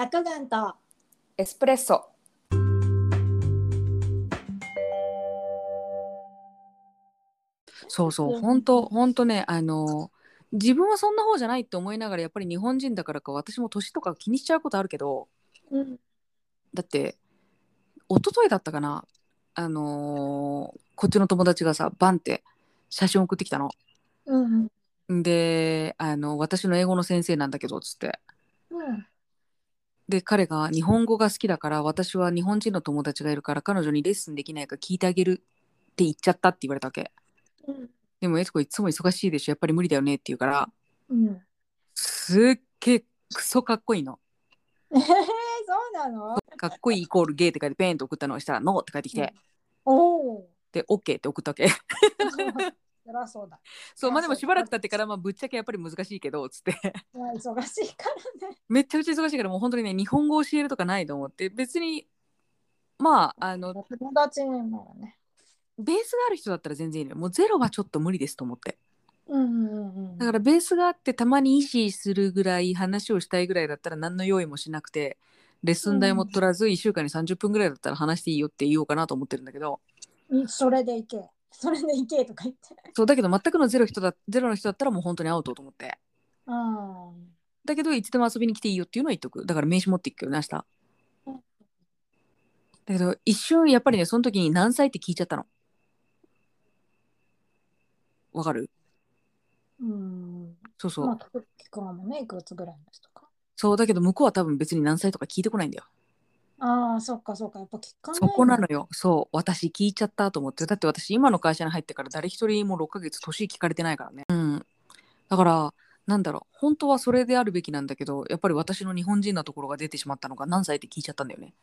落眼と。エスプレッソ。そうそう本当本当ねあの自分はそんな方じゃないって思いながらやっぱり日本人だからか私も年とか気にしちゃうことあるけどうん。だって一昨日だったかなあのーこっちの友達がさバンって写真送ってきたの。うん。であの私の英語の先生なんだけどつって。うんで彼が日本語が好きだから私は日本人の友達がいるから彼女にレッスンできないか聞いてあげるって言っちゃったって言われたわけ。うんでもエツコいつも忙しいでしょやっぱり無理だよねって言うから。うん。すっげえクソかっこいいの。えー、そうなの？かっこいいイコールゲーって書いてペンと送ったのをしたらノーって返ってきて、おおでオッケーって送ったわけ そりゃそうだ。そうまあでもしばらく経ってからまあぶっちゃけやっぱり難しいけどつって。忙しいからね。めっちゃくちゃ忙しいからもう本当にね日本語を教えるとかないと思って。別にまああの友達にならね。ベースがある人だったら全然いいのよ。もうゼロはちょっと無理ですと思って。うんうんうんだからベースがあってたまに意思するぐらい話をしたいぐらいだったら何の用意もしなくてレッスン代も取らず1週間に30分ぐらいだったら話していいよって言おうかなと思ってるんだけど。うんそれでいけそれでいけとか言って。そうだけど全くのゼロ人だゼロの人だったらもう本当にアウトと思って。うんだけどいつでも遊びに来ていいよっていうのは言っとく。だから名刺持っていくけどね明日うん。だけど一瞬やっぱりねその時に何歳って聞いちゃったの。わかる？うん。そうそう、まあ聞くかもねいくつぐらいの人か。そうだけど向こうは多分別に何歳とか聞いてこないんだよああそっかそっか。やっぱ聞かないそこなのよ。そう。私聞いちゃったと思って。だって私今の会社に入ってから誰一人も6ヶ月年聞かれてないからね。うん。だからなんだろう。本当はそれであるべきなんだけどやっぱり私の日本人なところが出てしまったのが何歳って聞いちゃったんだよね。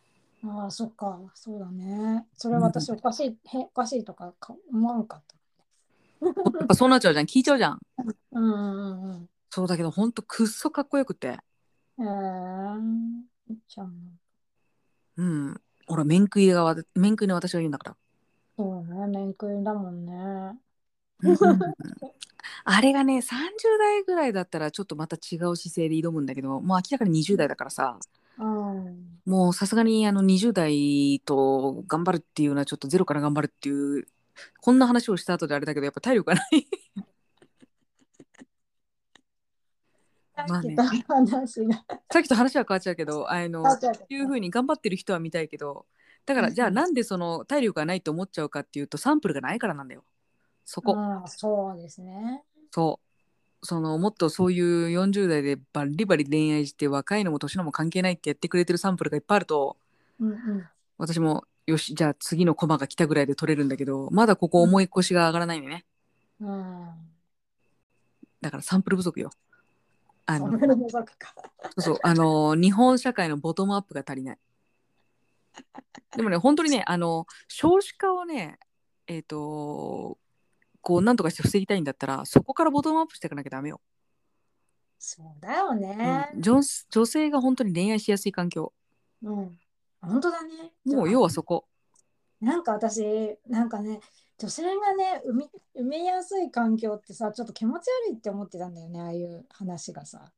ああそっか。そうだね。それ私おかしい、へおかしいとかか思わんかったやっぱそうなっちゃうじゃん。聞いちゃうじゃん。うんうんうんそうだけど本当くっそかっこよくて。えー、じゃあうん。ほら面食いがわ面食いの私が言うんだから。そうね面食いだもんね。うんあれがね30代ぐらいだったらちょっとまた違う姿勢で挑むんだけどもう明らかに20代だからさ。うん。もうさすがにあの20代と頑張るっていうのはちょっとゼロから頑張るっていうこんな話をした後であれだけどやっぱ体力がないまあね。さっきと話が。さっきと話は変わっちゃうけどあのいうふうに頑張ってる人は見たいけどだからうん。じゃあなんでその体力がないと思っちゃうかっていうとサンプルがないからなんだよ。そこ、うんそうですね。そう。そのもっとそういう40代でバリバリ恋愛して若いのも年のも関係ないってやってくれてるサンプルがいっぱいあるとうんうん。私もよしじゃあ次のコマが来たぐらいで取れるんだけどまだここ重い腰が上がらないんでね。うん。だからサンプル不足よあのそうそうあの日本社会のボトムアップが足りない。でもね本当にねあの少子化をねえっ、とこうなんとかして防ぎたいんだったらそこからボトムアップしていかなきゃダメよ、そうだよね。うん。女女性が本当に恋愛しやすい環境。うん。本当だね。もう要はそこ。なんか私なんかね女性がね産み産みやすい環境ってさちょっと気持ち悪いって思ってたんだよねああいう話がさ。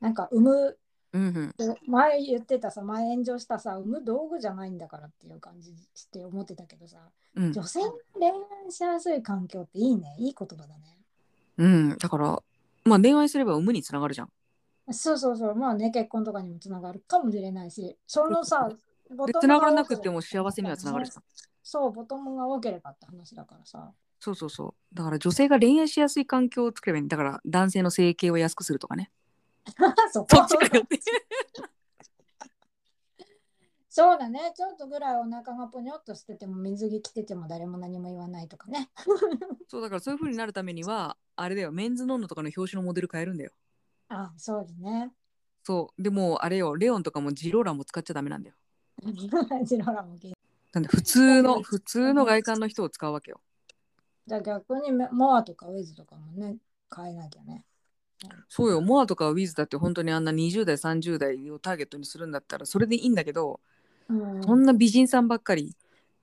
なんか産むうんうん。前言ってたさ前炎上したさ産む道具じゃないんだからっていう感じして思ってたけどさうん。女性が恋愛しやすい環境っていいね。いい言葉だね。うん、だからまあ恋愛すれば産むにつながるじゃん。そうそうそう。まあね結婚とかにもつながるかもしれないしそのさボトムでつながらなく多ても幸せにはつながるじゃんそうボトムが多ければって話だからさ。そうそうそう。だから女性が恋愛しやすい環境を作ればいいんだ。だから男性の整形を安くするとかね。そこそっちかよって。そうだね。ちょっとぐらいお腹がぽにょっとしてても水着着てても誰も何も言わないとかね。そうだからそういう風になるためにはあれだよ。メンズノンノとかの表紙のモデル変えるんだよ。あそうだね。そう。でもあれよ。レオンとかもジローランも使っちゃダメなんだよなん。で普通の普通の外観の人を使うわけよじゃあ逆にモアとかウェズとかもね変えなきゃねそうよモアとかウィズだって本当にあん。な20代30代をターゲットにするん。だったらそれでいいん。だけどうん。そん。な美人さん。ばっかり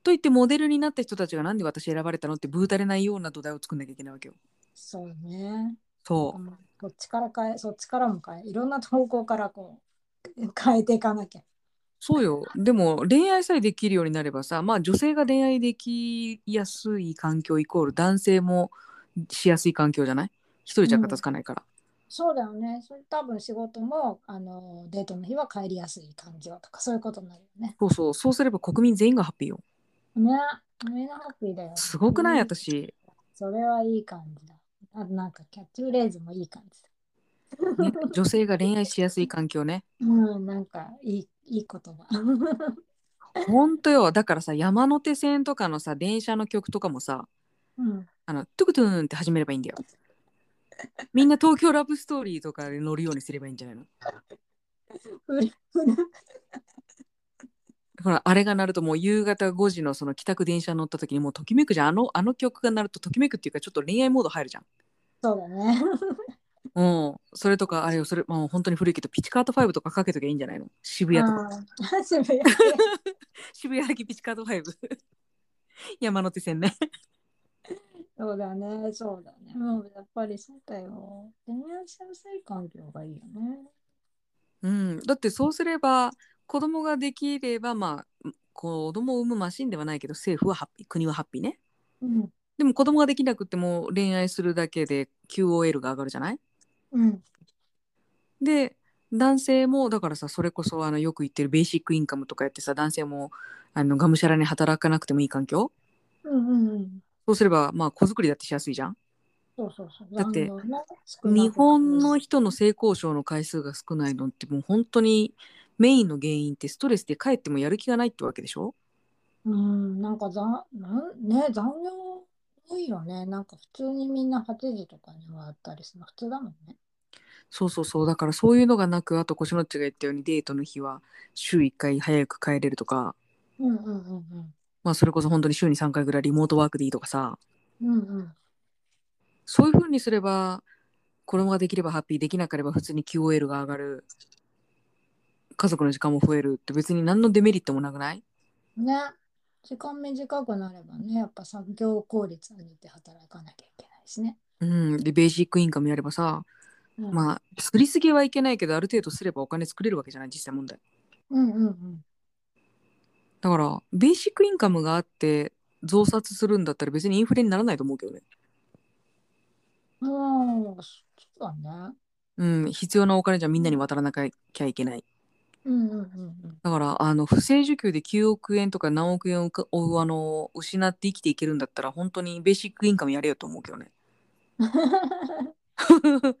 と言ってモデルになった人たちがなん。で私選ばれたのってブーたれないような土台を作ん。なきゃいけないわけよそうねそうそっちから変えそっちからも変えいろん。な投稿からこう変えていかなきゃ。そうよでも恋愛さえできるようになればさまあ女性が恋愛できやすい環境イコール男性もしやすい環境じゃない？一人じゃ片付かないから、そうだよね。それ多分仕事もあのデートの日は帰りやすい環境とかそういうことになるよね。そうそうそうすれば国民全員がハッピーよね。みんなハッピーだよ。すごくない？うん私、それはいい感じだ。あとなんかキャッチフレーズもいい感じだ。ね、女性が恋愛しやすい環境ね うん、なんかいいいい言葉。ほんとよ。だからさ山手線とかのさ電車の曲とかもさうん、あのトゥクトゥーンって始めればいいんだよ。みんな東京ラブストーリーとかで乗るようにすればいいんじゃないの？ほらあれが鳴るともう夕方5時のその帰宅電車乗った時にもうときめくじゃん。あのあの曲が鳴るとときめくっていうかちょっと恋愛モード入るじゃん。そうだね。うん。それとかあれよそれもう本当に古いけどピチカート5とかかけときゃいいんじゃないの？渋谷とか。うん 渋谷。渋谷駅ピチカート5 山手線ね。そうだね、そうだね。もうやっぱりそうだよ。恋愛しやすい環境がいいよね。うん。だってそうすれば子供ができればまあ子供を産むマシンではないけど政府はハッピー国はハッピーね。うん。でも子供ができなくても恋愛するだけで QOL が上がるじゃない？うん。で男性もだからさそれこそあのよく言ってるベーシックインカムとかやってさ男性もあのがむしゃらに働かなくてもいい環境？うんうんうん。そうすればまあ子作りだってしやすいじゃん？そうそうそう。だって残業ね少なくて日本の人の性交渉の回数が少ないのってもう本当にメインの原因ってストレスで帰ってもやる気がないってわけでしょ？うん、なんかざなんね、残業多いよね。なんか普通にみんな8時とかに終わったりするの普通だもんね。そうそうそうだからそういうのがなくあと腰のっちが言ったようにデートの日は週1回早く帰れるとかうんうんうんまあそれこそ本当に週に3回ぐらいリモートワークでいいとかさうん。うんうん。そういう風にすれば子供ができればハッピーできなければ普通に QOL が上がる家族の時間も増えるって別に何のデメリットもなくない？ね。時間短くなればね、やっぱ作業効率上げて働かなきゃいけないしね。うんでベーシックインカムやればさうん、まあすりすぎはいけないけどある程度すればお金作れるわけじゃない実際問題うんうんだからベーシックインカムがあって増刷するんだったら別にインフレにならないと思うけどねうん。うん、そうだね。うん必要なお金じゃみんなに渡らなきゃいけないうんうんうんだからあの不正受給で9億円とか何億円をあの失って生きていけるんだったら本当にベーシックインカムやれよと思うけどね。うん。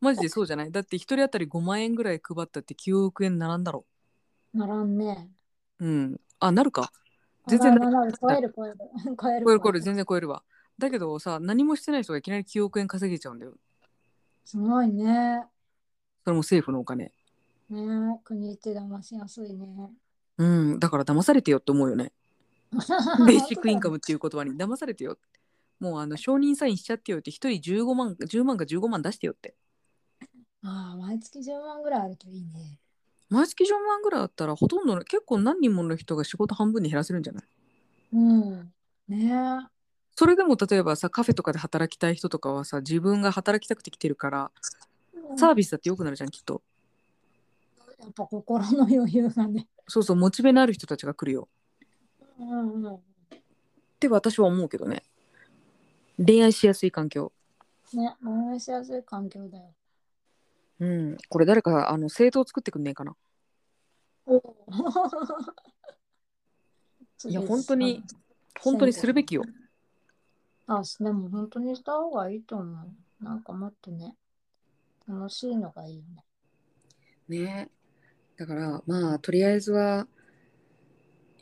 マジでそうじゃない？だって1人当たり5万円ぐらい配ったって9億円ならんだろ。ならんね。ううん。あなるか？全然ならん 超える超える。超える超える。超える全然超えるわ。だけどさ何もしてない人がいきなり9億円稼げちゃうんだよ。すごいね。それも政府のお金ね。国って騙しやすいね。うん。だから騙されてよって思うよね。ベーシックインカムっていう言葉に。騙されてよもうあの承認サインしちゃってよって。1人15万10万か15万出してよって。ああ、毎月10万ぐらいあるといいね。毎月10万ぐらいあったらほとんどの結構何人もの人が仕事半分に減らせるんじゃない？うん。ね。それでも例えばさカフェとかで働きたい人とかはさ自分が働きたくて来てるからサービスだって良くなるじゃんきっとやっぱ心の余裕がね。そうそうモチベのある人たちが来るようんうん。って私は思うけどね恋愛しやすい環境ね、応援しやすい環境だよ。うんこれ誰かあの政党作ってくんねえかな いや本当に本当にするべきよ。あ、でも本当にした方がいいと思う。なんかもっとね、楽しいのがいいよね。ねだからまあとりあえずは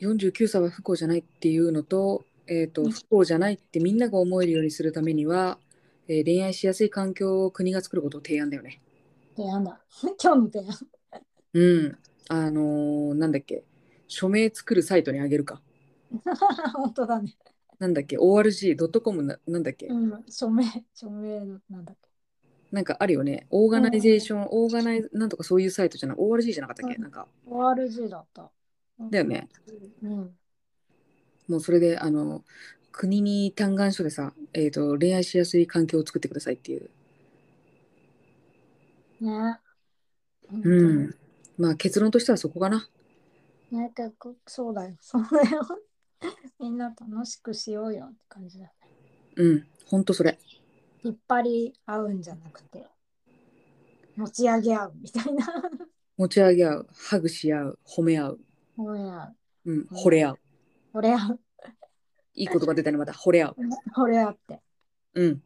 49歳は不幸じゃないっていうのと,、えー、と不幸じゃないってみんなが思えるようにするためには、えー恋愛しやすい環境を国が作ることを提案だよね。提案だ。今日の提案。うん。あのーなんだっけ署名作るサイトにあげるか。本当だね。なんだっけ ?org.com ななんだっけ、うん、署名、署名なんだっけ。なんかあるよね。オーガナイゼーション、オーガナイなんとかそういうサイトじゃない ?ORG じゃなかったっけ、うんなんか。ORG だった。だよね。うん。もうそれで、あの、国に嘆願書でさ、えっ、と、恋愛しやすい環境を作ってくださいっていう。ね。うん。まあ結論としてはそこかな。なんかこそうだよ。そうだよ。みんな楽しくしようよって感じだね。うん、ほんとそれ。引っ張り合うんじゃなくて、持ち上げ合うみたいな。持ち上げ合う、ハグし合う、褒め合う、惚れ合う。うん、惚れ合う。惚れ合う。いい言葉出たね、また。惚れ合う。惚れ合って。うん。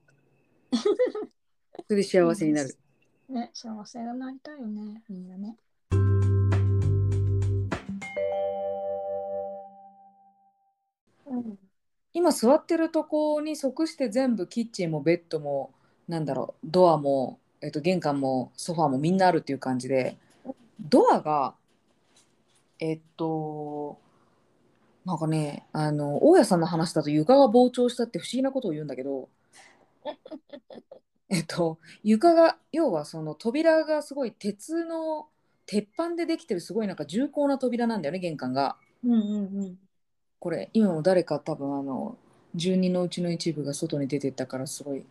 それで幸せになる。ね、幸せになりたいよね、みんなね。今座ってるとこに即して全部キッチンもベッドもなんだろうドアも、えっと、玄関もソファーもみんなあるっていう感じでドアがえっとなんかねあの大家さんの話だと床が膨張したって不思議なことを言うんだけど えっと床が要はその扉がすごい鉄の鉄板でできてるすごいなんか重厚な扉なんだよね玄関が。うんうんうん。これ今も誰か多分あの住人のうちの一部が外に出てったからすごい、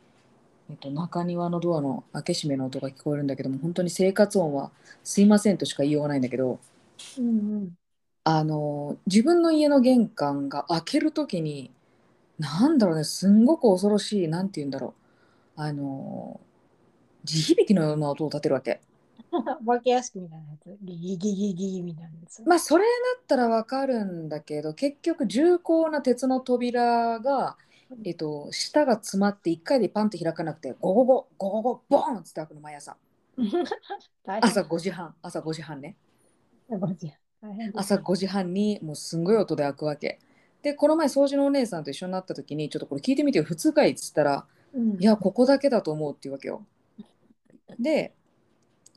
えっと、中庭のドアの開け閉めの音が聞こえるんだけども本当に生活音はすいませんとしか言いようがないんだけどうんうん。あの自分の家の玄関が開ける時になんだろうねすんごく恐ろしいなんて言うんだろうあの地響きのような音を立てるわけ。お 化け屋敷みたいなやつ。ギギギギギみたいなやつ。まあそれだったらわかるんだけど結局重厚な鉄の扉が、えっと、下が詰まって1回でパンって開かなくてゴゴゴゴゴゴボーンって開くの毎朝。朝5時半。朝5時半ね。朝5時半にもうすんごい音で開くわけ。でこの前掃除のお姉さんと一緒になった時にちょっとこれ聞いてみてよ普通かいっつったらうん。いやここだけだと思うっていうわけよ。で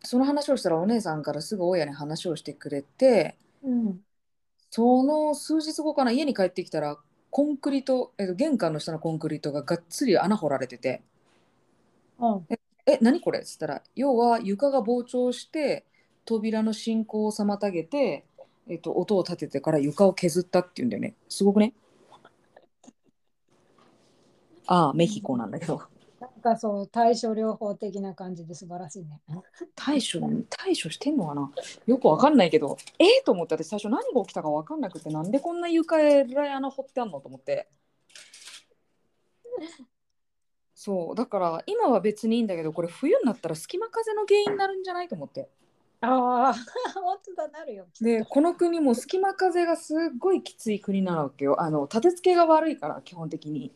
その話をしたらお姉さんからすぐ親に話をしてくれてうん。その数日後かな家に帰ってきたらコンクリート、えっと、玄関の下のコンクリートががっつり穴掘られててうん「え何これ?」っつったら要は床が膨張して扉の進行を妨げて、えっと、音を立ててから床を削ったっていうんだよね。すごくね？ああメヒコなんだけどなんかそう対処療法的な感じで素晴らしいね。対処対処してんのかな？よくわかんないけど。え？ー、と思って私最初何が起きたかわかんなくてなんでこんな床えらい穴掘ってあんの？と思って。そう。だから今は別にいいんだけどこれ冬になったら隙間風の原因になるんじゃない？と思って。ああ、本当だなるよ。でこの国も隙間風がすっごいきつい国なわけよ。あの立て付けが悪いから基本的に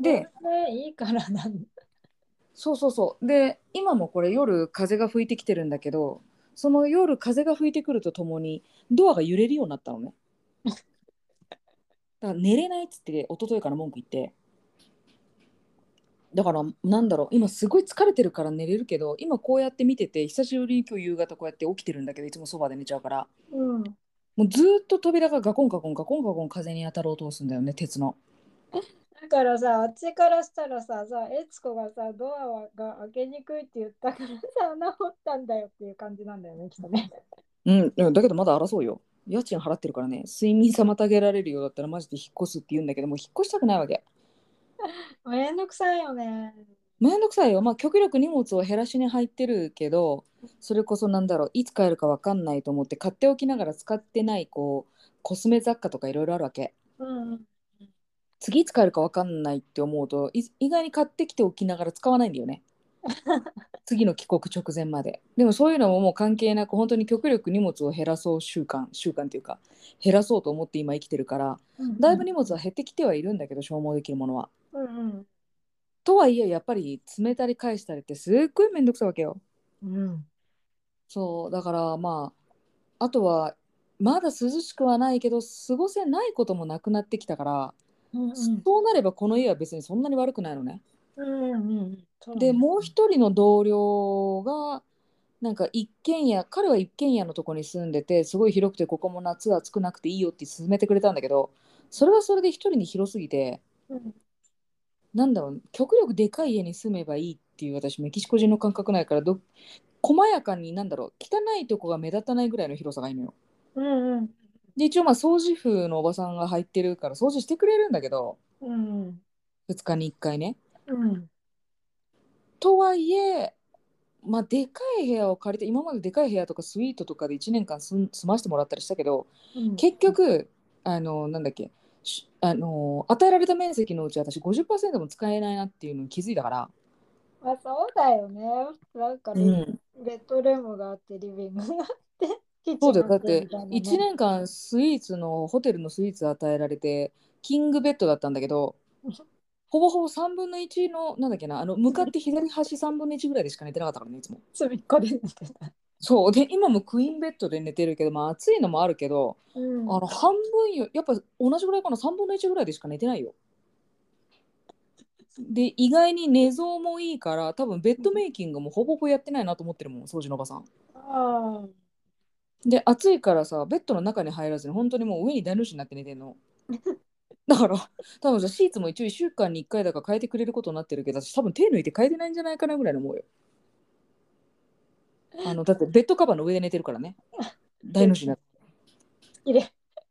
でいいからなんそうそうそう。で今もこれ夜風が吹いてきてるんだけどその夜風が吹いてくるとともにドアが揺れるようになったのね。だから寝れないっつって一昨日から文句言って。だからなんだろう今すごい疲れてるから寝れるけど今こうやって見てて久しぶりに今日夕方こうやって起きてるんだけどいつもそばで寝ちゃうから。うん。もうずーっと扉がガコンガコンガコンガコン風に当たる音をするんだよね鉄の だからさ、あっちからしたらさ、さ、エツコがさ、ドアはが開けにくいって言ったからさ、穴掘ったんだよっていう感じなんだよね、きっとね。うん、うんだけどまだ争うよ。家賃払ってるからね、睡眠妨げられるようだったらマジで引っ越すって言うんだけど、もう引っ越したくないわけ。めんどくさいよね。めんどくさいよ。まあ極力荷物を減らしに入ってるけど、それこそなんだろう、いつ帰るかわかんないと思って買っておきながら使ってないこうコスメ雑貨とかいろいろあるわけ。うんうん。次いつ帰るかわかんないって思うと、い意外に買ってきておきながら使わないんだよね。次の帰国直前まで。でもそういうのももう関係なく、本当に極力荷物を減らそう習慣、習慣っていうか、減らそうと思って今生きてるから、だいぶ荷物は減ってきてはいるんだけど消耗できるものは。うんうん。とはいえやっぱり詰めたり返したりってすっごいめんどくさいわけよ。うん。そうだからまああとはまだ涼しくはないけど過ごせないこともなくなってきたから、うんうん。そうなればこの家は別にそんなに悪くないのね。うんうん。そうでもう一人の同僚がなんか一軒家彼は一軒家のとこに住んでてすごい広くてここも夏は暑くなくていいよって勧めてくれたんだけどそれはそれで一人に広すぎてうんなんだろう極力でかい家に住めばいいっていう私メキシコ人の感覚ないからど細やかになんだろう汚いとこが目立たないぐらいの広さがいいのよ。うんうん。で一応まあ掃除婦のおばさんが入ってるから掃除してくれるんだけどうん2日に1回ね。うん。とはいえまあでかい部屋を借りて今まででかい部屋とかスイートとかで1年間住ん住ませてもらったりしたけどうん結局あのなんだっけしあの与えられた面積のうち私50%も使えないなっていうのに気づいたから、まあそうだよね。なんかうね、ん、ベッドルームがあって、リビングがあって、そうだよだっててみたいなね。1年間スイーツのホテルのスイーツ与えられてキングベッドだったんだけどほぼほぼ3分の1のなんだっけなあの向かって左端3分の1ぐらいでしか寝てなかったからねいつも。隅っこで寝てた。そうで今もクイーンベッドで寝てるけどまあ暑いのもあるけどうんあの半分よやっぱ同じぐらいかな3分の1ぐらいでしか寝てないよ。で意外に寝相もいいから多分ベッドメイキングもほぼほぼやってないなと思ってるもん掃除のおばさん。あで暑いからさベッドの中に入らずに本当にもう上に大の字になって寝てんの。だから多分さシーツも一応1週間に1回だから変えてくれることになってるけど私多分手抜いて変えてないんじゃないかなぐらいの思うよ。あのだってベッドカバーの上で寝てるからね。大の字になって。きれい。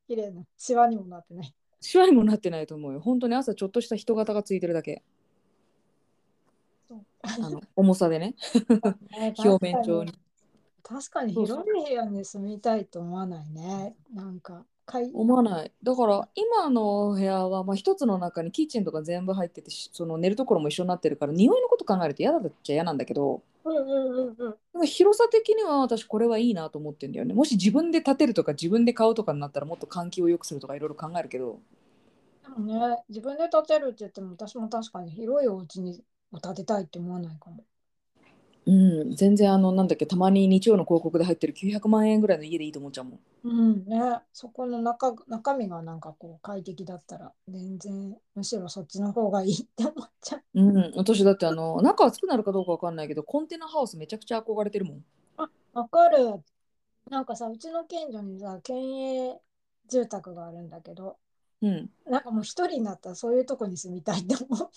きれいな。シワにもなってない。シワにもなってないと思うよ。本当に朝ちょっとした人型がついてるだけ。そうあの重さでね。ね表面上に。確かに広い部屋に住みたいと思わないね。なんか、思わない。だから今の部屋はまあ一つの中にキッチンとか全部入っててしその寝るところも一緒になってるから匂いのこと考えると嫌だっちゃ嫌なんだけど広さ的には私これはいいなと思ってんだよね。もし自分で建てるとか自分で買うとかになったらもっと換気を良くするとかいろいろ考えるけどでもね、自分で建てるって言っても、私も確かに広いお家にを建てたいって思わないかも。うん全然あのなんだっけたまに日曜の広告で入ってる900万円ぐらいの家でいいと思っちゃうもん。うんね、そこの中中身がなんかこう快適だったら全然むしろそっちの方がいいって思っちゃう。うん、私だってあの中暑くなるかどうかわかんないけどコンテナハウスめちゃくちゃ憧れてるもん。わかる。なんかさ、うちの近所にさ、県営住宅があるんだけど、うん。なんかもう一人になったらそういうとこに住みたいって思う。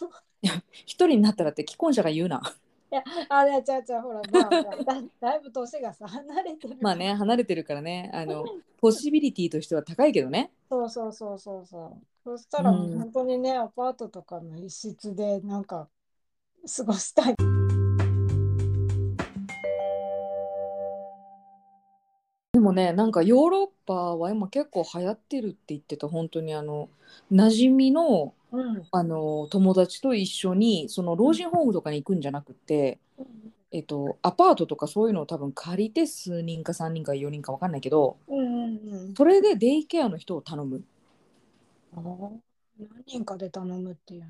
一人になったらって既婚者が言うな。あれ、ちゃうちゃう、ほら、まあ、だだいぶ年がさ、離れてる。まあね、離れてるからね、あの、ポシビリティとしては高いけどね。そうそうそうそうそう。そしたら本当にね、アパートとかの一室でなんか過ごしたい。でもね、なんかヨーロッパは今結構流行ってるって言ってた、本当にあの、馴染みの、うん。あの友達と一緒にその老人ホームとかに行くんじゃなくて、えっと、アパートとかそういうのを多分借りて数人か3人か4人か分かんないけどうんうんうん。それでデイケアの人を頼む。あー。何人かで頼むっていうの？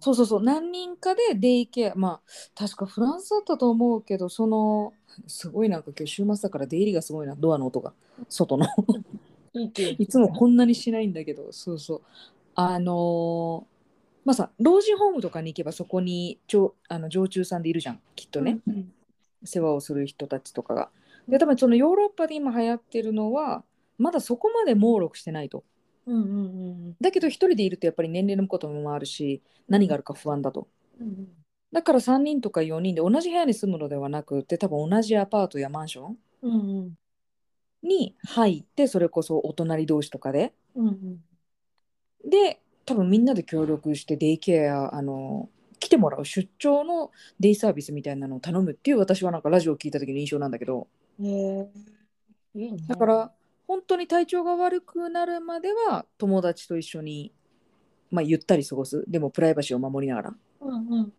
そうそうそう。何人かでデイケアまあ確かフランスだったと思うけどそのすごいなんか今日週末だから出入りがすごいな。ドアの音が。外の。いつもこんなにしないんだけど。そうそうあのーまあさ老人ホームとかに行けばそこにちょあの常駐さんでいるじゃんきっとね、うん世話をする人たちとかが。で多分そのヨーロッパで今流行ってるのはまだそこまで猛録してないと。うんうんうんだけど一人でいるとやっぱり年齢のこともあるし何があるか不安だと。うんうんだから3人とか4人で同じ部屋に住むのではなくて多分同じアパートやマンションうんうんに入ってそれこそお隣同士とかでうんうんで多分みんなで協力してデイケアあの来てもらう出張のデイサービスみたいなのを頼むっていう私はなんかラジオを聞いた時の印象なんだけど。へえいいね。だから本当に体調が悪くなるまでは友達と一緒に、まあ、ゆったり過ごす。でもプライバシーを守りながら。うんうん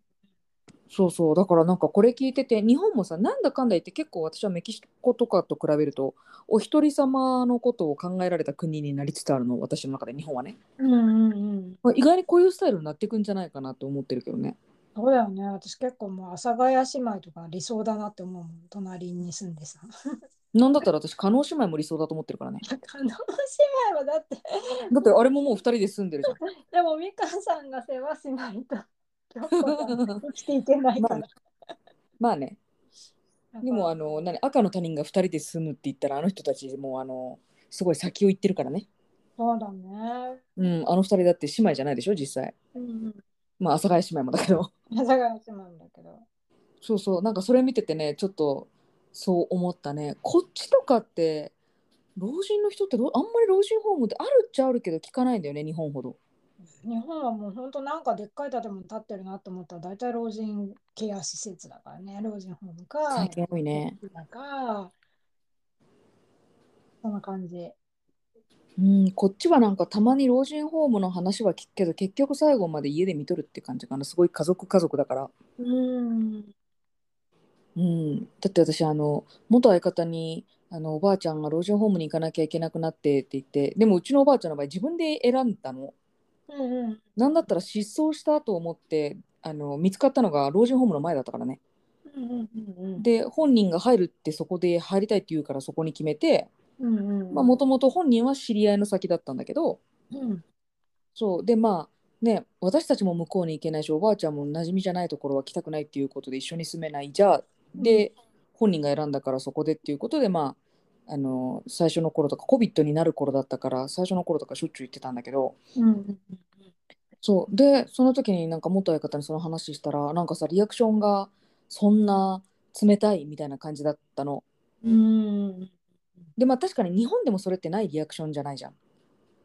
そうそうだからなんかこれ聞いてて日本もさなんだかんだ言って結構私はメキシコとかと比べるとお一人様のことを考えられた国になりつつあるの私の中で日本はね、うんうんうん。まあ、意外にこういうスタイルになっていくんじゃないかなと思ってるけどねそうだよね。私結構もう阿佐ヶ谷姉妹とか理想だなって思うもん。隣に住んでさ。なんだったら私加納姉妹も理想だと思ってるからね あの姉妹はだって、だってあれももう二人で住んでるじゃん でも美香さんが世話しないと、生きていけないから。まあねでもあの何赤の他人が2人で住むって言ったらあの人たちもうあのすごい先を行ってるからね。そうだね。うん、あの2人だって姉妹じゃないでしょ実際。うんうん。まあ阿佐ヶ谷姉妹もだけど。阿佐ヶ谷姉妹だけど。そうそうなんかそれ見ててねちょっとそう思ったね。こっちとかって老人の人ってどあんまり老人ホームってあるっちゃあるけど聞かないんだよね日本ほど。日本はもう本当なんかでっかい建物建ってるなと思ったら大体老人ケア施設だからね。老人ホームか最近多いね。だかそんな感じ。うん、こっちはなんかたまに老人ホームの話は聞くけど結局最後まで家で見とるって感じかな。すごい家族家族だから、うん。うん、だって私あの元相方にあのおばあちゃんが老人ホームに行かなきゃいけなくなってって言ってでもうちのおばあちゃんの場合自分で選んだのうんうん。なんだったら失踪したと思ってあの見つかったのが老人ホームの前だったからね。うんうんうんで本人が入るってそこで入りたいって言うからそこに決めてうんうん。もともと本人は知り合いの先だったんだけどうん。そう。でまあね私たちも向こうに行けないしおばあちゃんも馴染みじゃないところは来たくないっていうことで一緒に住めないじゃあで、本人が選んだからそこでっていうことでまああの最初の頃とか COVID になる頃だったから最初の頃とかしょっちゅう行ってたんだけどうんうんそう。でその時になんか元相方にその話したらなんかさリアクションがそんな冷たいみたいな感じだったの。うん。でまあ確かに日本でもそれってないリアクションじゃないじゃん。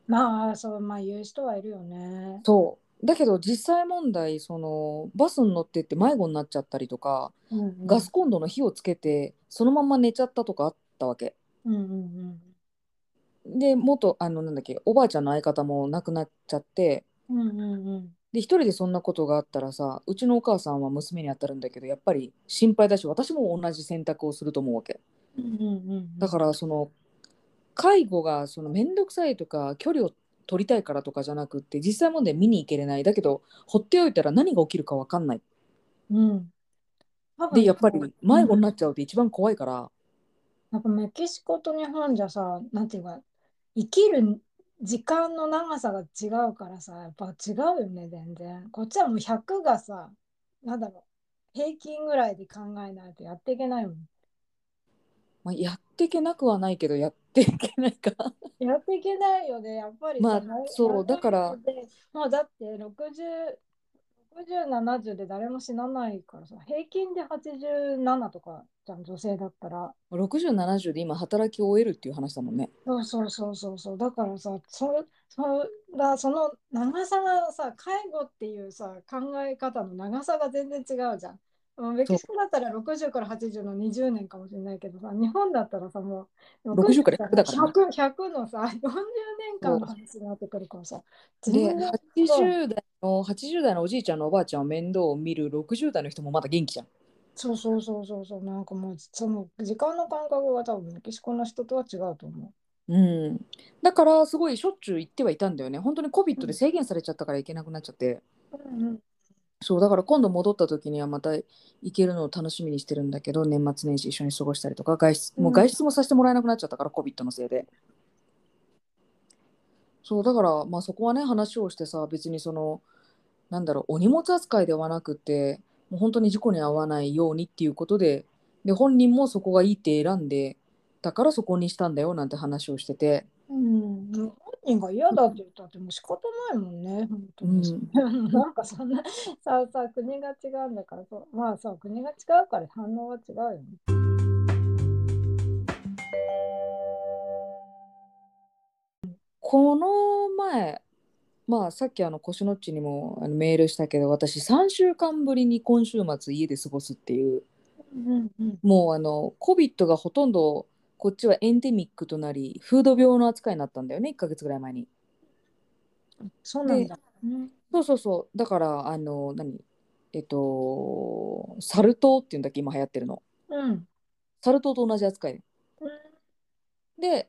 まあそうまあ言う人はいるよね。そう。だけど実際問題そのバスに乗ってって迷子になっちゃったりとかうんうん。ガスコンロの火をつけてそのまま寝ちゃったとかあったわけうんうんで元あのなんだっけおばあちゃんの相方も亡くなっちゃって。うんうんうん。で一人でそんなことがあったらさうちのお母さんは娘に当たるんだけどやっぱり心配だし私も同じ選択をすると思うわけ。うんうんうんだからその介護がその面倒くさいとか距離を取りたいからとかじゃなくって実際問題見に行けれない。だけど放っておいたら何が起きるか分かんない。うん。でやっぱり迷子になっちゃうって一番怖いから、なんかメキシコと日本じゃさ、なんていうか、生きる時間の長さが違うからさ、やっぱ違うよね、全然。こっちはもう100がさ、なんだろう、平均ぐらいで考えないとやっていけないもん。まあ、やっていけなくはないけどやっていけないかやっていけないよね、やっぱりさ。まあなそうだから。でもうだって60、60、70で誰も死なないからさ、平均で87とかじゃん、女性だったら。6070で今働き終えるっていう話だもんねそうそうそうそうそうだからさそそだその長さがさ介護っていうさ考え方の長さが全然違うじゃん。メキシコだったら60から80の20年かもしれないけどさ日本だったらさもう60から100だからね。100, 100のさ40年間の話になってくるからさで全然80代の80代のおじいちゃんのおばあちゃんを面倒を見る60代の人もまだ元気じゃん。そうそうそうそうそう。なんかもうその時間の感覚が多分メキシコの人とは違うと思う。ん、だからすごいしょっちゅう行ってはいたんだよね。本当に COVID で制限されちゃったから行けなくなっちゃって、う。うんうんそうだから今度戻った時にはまた行けるのを楽しみにしてるんだけど年末年始一緒に過ごしたりとか外出もう外出もさせてもらえなくなっちゃったから COVID のせいで。そうだからまあそこはね話をしてさ別にそのなんだろうお荷物扱いではなくてもう本当に事故に遭わないようにっていうことでで本人もそこがいいって選んでだからそこにしたんだよなんて話をしてて。うん、本人が嫌だって言ったってもう仕方ないもんね、本当に。うん なんかそんな、さあさあ、国が違うんだからそう、まあさ、国が違うから反応は違うよね。この前まあさっきあの腰のっちにもあのメールしたけど私3週間ぶりに今週末家で過ごすっていううんうん。もうあの COVID がほとんどこっちはエンデミックとなりフード病の扱いになったんだよね1ヶ月ぐらい前に。そうなんだ。うんそうそうそう。だからあの何？えっとサル痘っていうんだっけ今流行ってるの。うん。サル痘と同じ扱い。で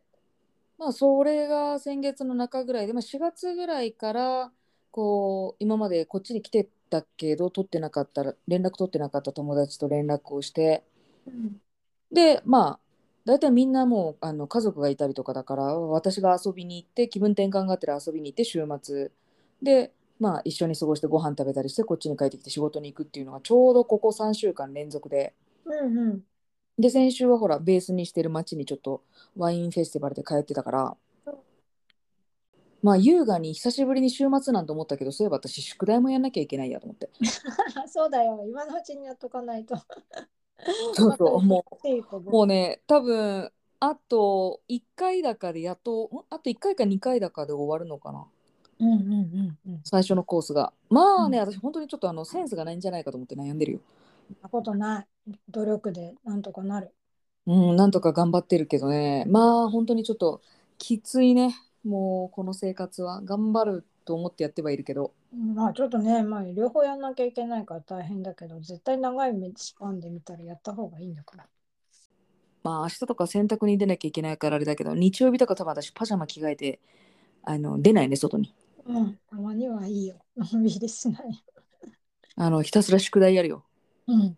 まあそれが先月の中ぐらいで、まあ、4月ぐらいからこう今までこっちに来てたけど取ってなかったら連絡取ってなかった友達と連絡をして。うん。でまあ大体みんなもうあの家族がいたりとかだから私が遊びに行って気分転換がてら遊びに行って週末。でまあ一緒に過ごしてご飯食べたりしてこっちに帰ってきて仕事に行くっていうのがちょうどここ3週間連続で。うんうん。で先週はほらベースにしてる町にちょっとワインフェスティバルで通ってたからまあ優雅に久しぶりに週末なんて思ったけどそういえば私宿題もやんなきゃいけないやと思って。そうだよ、今のうちにやっとかないと。そうそうもうもうね多分あと1回だかでやっとん？あと1回か2回だかで終わるのかなうんうんうんうん。最初のコースが。まあね、私本当にちょっとあのセンスがないんじゃないかと思って悩んでるよ。なことない。努力でなんとかなる。うん、なんとか頑張ってるけどね。まあ本当にちょっときついね。もうこの生活は頑張ると思ってやってはいるけど。まあちょっとね、まあ両方やんなきゃいけないから大変だけど、絶対長い目スパンで見たらやった方がいいんだから。まあ明日とか洗濯に出なきゃいけないからあれだけど、日曜日とか多分私パジャマ着替えてあの出ないね、外に。うん、たまにはいいよ。のんびりしない。あのひたすら宿題やるよ。うん。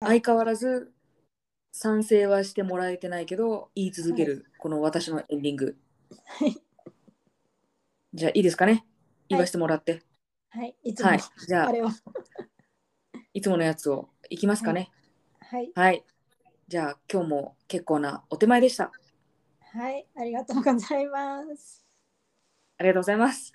相変わらず賛成はしてもらえてないけど言い続ける、この私のエンディング。はい。じゃあいいですかね？言わせてもらって。はい。いつも、はい。じゃああれを。いつものやつをいきますかね？はい。はい。じゃあ今日も結構なお手前でした。はい。ありがとうございます。ありがとうございます。